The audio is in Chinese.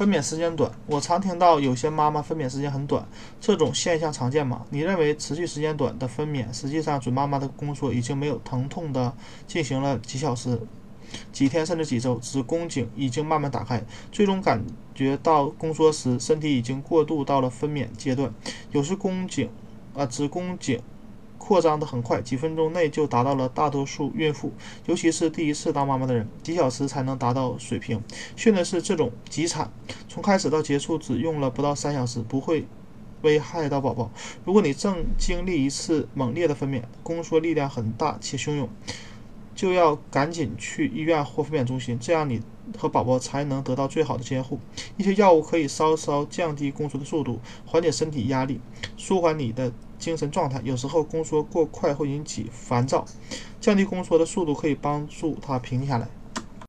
分娩时间短，我常听到有些妈妈分娩时间很短，这种现象常见吗？你认为持续时间短的分娩，实际上准妈妈的宫缩已经没有疼痛的进行了几小时、几天甚至几周，子宫颈已经慢慢打开，最终感觉到宫缩时，身体已经过渡到了分娩阶段。有时宫颈啊，子宫颈。扩张的很快，几分钟内就达到了大多数孕妇，尤其是第一次当妈妈的人，几小时才能达到水平。训的是，这种急产从开始到结束只用了不到三小时，不会危害到宝宝。如果你正经历一次猛烈的分娩，宫缩力量很大且汹涌，就要赶紧去医院或分娩中心，这样你和宝宝才能得到最好的监护。一些药物可以稍稍降低宫缩的速度，缓解身体压力，舒缓你的。精神状态有时候宫缩过快会引起烦躁，降低宫缩的速度可以帮助他平静下来。